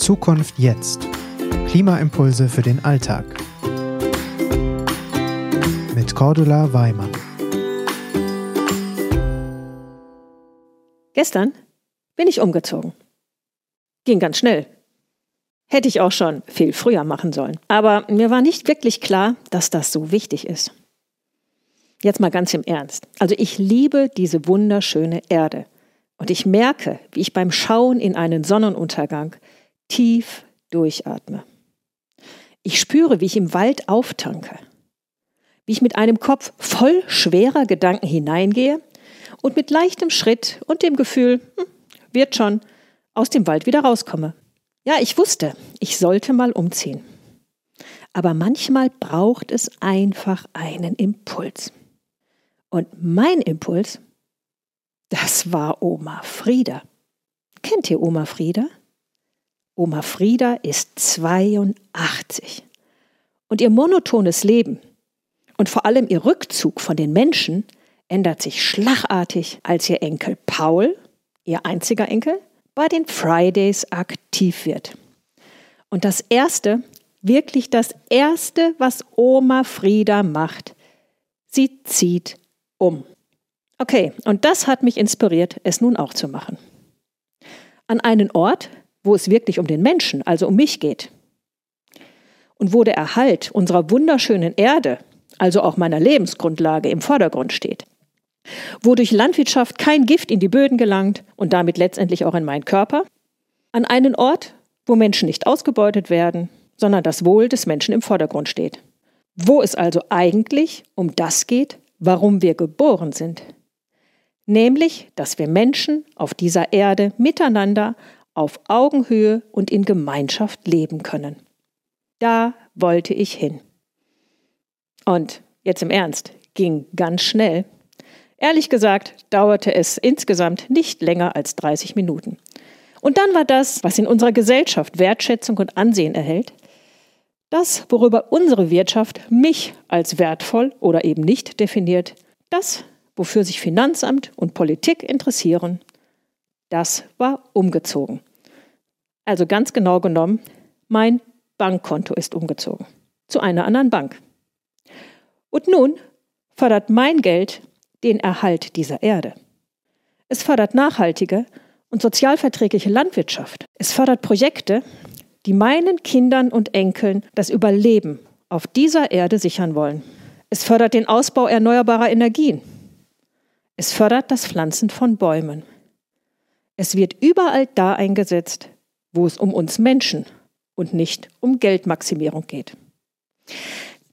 Zukunft jetzt. Klimaimpulse für den Alltag. Mit Cordula Weimann. Gestern bin ich umgezogen. Ging ganz schnell. Hätte ich auch schon viel früher machen sollen. Aber mir war nicht wirklich klar, dass das so wichtig ist. Jetzt mal ganz im Ernst. Also ich liebe diese wunderschöne Erde. Und ich merke, wie ich beim Schauen in einen Sonnenuntergang tief durchatme. Ich spüre, wie ich im Wald auftanke. Wie ich mit einem Kopf voll schwerer Gedanken hineingehe und mit leichtem Schritt und dem Gefühl, hm, wird schon, aus dem Wald wieder rauskomme. Ja, ich wusste, ich sollte mal umziehen. Aber manchmal braucht es einfach einen Impuls. Und mein Impuls, das war Oma Frieda. Kennt ihr Oma Frieda? Oma Frieda ist 82. Und ihr monotones Leben und vor allem ihr Rückzug von den Menschen ändert sich schlagartig, als ihr Enkel Paul, ihr einziger Enkel, bei den Fridays aktiv wird. Und das Erste, wirklich das Erste, was Oma Frieda macht, sie zieht um. Okay, und das hat mich inspiriert, es nun auch zu machen. An einen Ort, wo es wirklich um den Menschen, also um mich geht. Und wo der Erhalt unserer wunderschönen Erde, also auch meiner Lebensgrundlage, im Vordergrund steht. Wo durch Landwirtschaft kein Gift in die Böden gelangt und damit letztendlich auch in meinen Körper. An einen Ort, wo Menschen nicht ausgebeutet werden, sondern das Wohl des Menschen im Vordergrund steht. Wo es also eigentlich um das geht, warum wir geboren sind. Nämlich, dass wir Menschen auf dieser Erde miteinander auf Augenhöhe und in Gemeinschaft leben können. Da wollte ich hin. Und jetzt im Ernst, ging ganz schnell. Ehrlich gesagt dauerte es insgesamt nicht länger als 30 Minuten. Und dann war das, was in unserer Gesellschaft Wertschätzung und Ansehen erhält, das, worüber unsere Wirtschaft mich als wertvoll oder eben nicht definiert, das, wofür sich Finanzamt und Politik interessieren, das war umgezogen. Also ganz genau genommen, mein Bankkonto ist umgezogen zu einer anderen Bank. Und nun fördert mein Geld den Erhalt dieser Erde. Es fördert nachhaltige und sozialverträgliche Landwirtschaft. Es fördert Projekte, die meinen Kindern und Enkeln das Überleben auf dieser Erde sichern wollen. Es fördert den Ausbau erneuerbarer Energien. Es fördert das Pflanzen von Bäumen. Es wird überall da eingesetzt, wo es um uns Menschen und nicht um Geldmaximierung geht.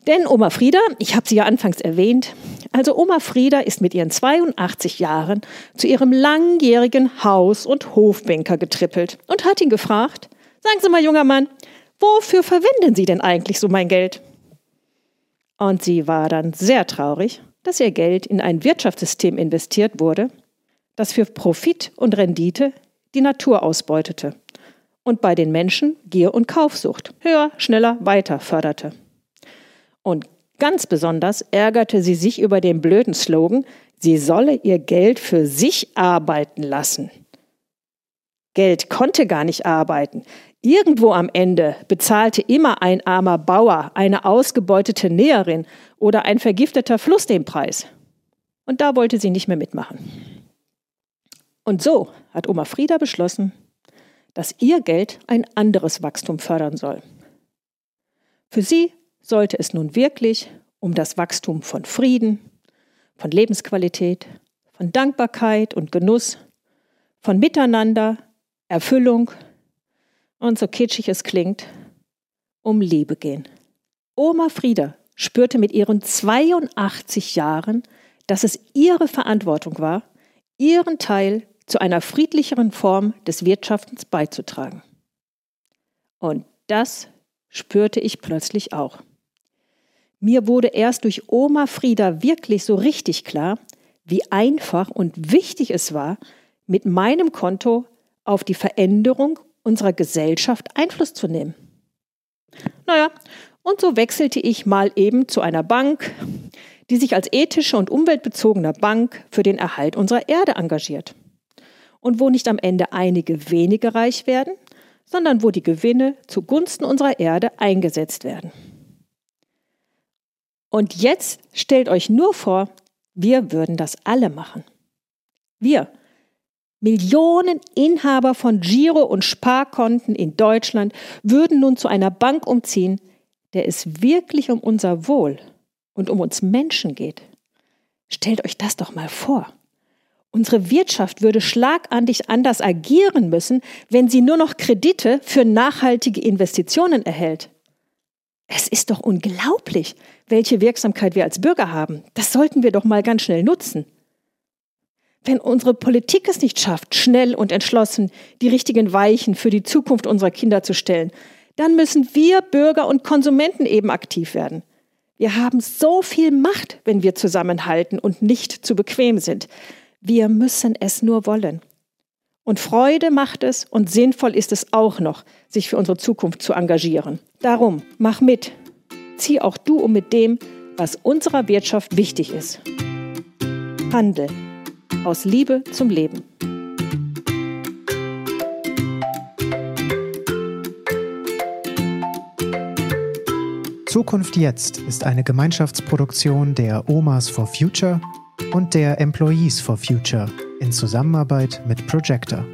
Denn Oma Frieda, ich habe sie ja anfangs erwähnt, also Oma Frieda ist mit ihren 82 Jahren zu ihrem langjährigen Haus- und Hofbanker getrippelt und hat ihn gefragt, Sagen Sie mal, junger Mann, wofür verwenden Sie denn eigentlich so mein Geld? Und sie war dann sehr traurig, dass ihr Geld in ein Wirtschaftssystem investiert wurde, das für Profit und Rendite die Natur ausbeutete und bei den Menschen Gier und Kaufsucht höher, schneller, weiter förderte. Und ganz besonders ärgerte sie sich über den blöden Slogan, sie solle ihr Geld für sich arbeiten lassen. Geld konnte gar nicht arbeiten. Irgendwo am Ende bezahlte immer ein armer Bauer, eine ausgebeutete Näherin oder ein vergifteter Fluss den Preis. Und da wollte sie nicht mehr mitmachen. Und so hat Oma Frieda beschlossen, dass ihr Geld ein anderes Wachstum fördern soll. Für sie sollte es nun wirklich um das Wachstum von Frieden, von Lebensqualität, von Dankbarkeit und Genuss, von Miteinander, Erfüllung und so kitschig es klingt, um Liebe gehen. Oma Frieda spürte mit ihren 82 Jahren, dass es ihre Verantwortung war, ihren Teil zu einer friedlicheren Form des Wirtschaftens beizutragen. Und das spürte ich plötzlich auch. Mir wurde erst durch Oma Frieda wirklich so richtig klar, wie einfach und wichtig es war, mit meinem Konto auf die Veränderung unserer Gesellschaft Einfluss zu nehmen. Naja, und so wechselte ich mal eben zu einer Bank, die sich als ethische und umweltbezogene Bank für den Erhalt unserer Erde engagiert. Und wo nicht am Ende einige wenige reich werden, sondern wo die Gewinne zugunsten unserer Erde eingesetzt werden. Und jetzt stellt euch nur vor, wir würden das alle machen. Wir, Millionen Inhaber von Giro- und Sparkonten in Deutschland, würden nun zu einer Bank umziehen, der es wirklich um unser Wohl und um uns Menschen geht. Stellt euch das doch mal vor. Unsere Wirtschaft würde schlagartig anders agieren müssen, wenn sie nur noch Kredite für nachhaltige Investitionen erhält. Es ist doch unglaublich, welche Wirksamkeit wir als Bürger haben. Das sollten wir doch mal ganz schnell nutzen. Wenn unsere Politik es nicht schafft, schnell und entschlossen die richtigen Weichen für die Zukunft unserer Kinder zu stellen, dann müssen wir Bürger und Konsumenten eben aktiv werden. Wir haben so viel Macht, wenn wir zusammenhalten und nicht zu bequem sind. Wir müssen es nur wollen. Und Freude macht es und sinnvoll ist es auch noch, sich für unsere Zukunft zu engagieren. Darum, mach mit. Zieh auch du um mit dem, was unserer Wirtschaft wichtig ist. Handel. Aus Liebe zum Leben. Zukunft jetzt ist eine Gemeinschaftsproduktion der Omas for Future und der Employees for Future in Zusammenarbeit mit Projector.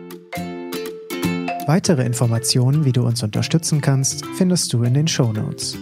Weitere Informationen, wie du uns unterstützen kannst, findest du in den Show Notes.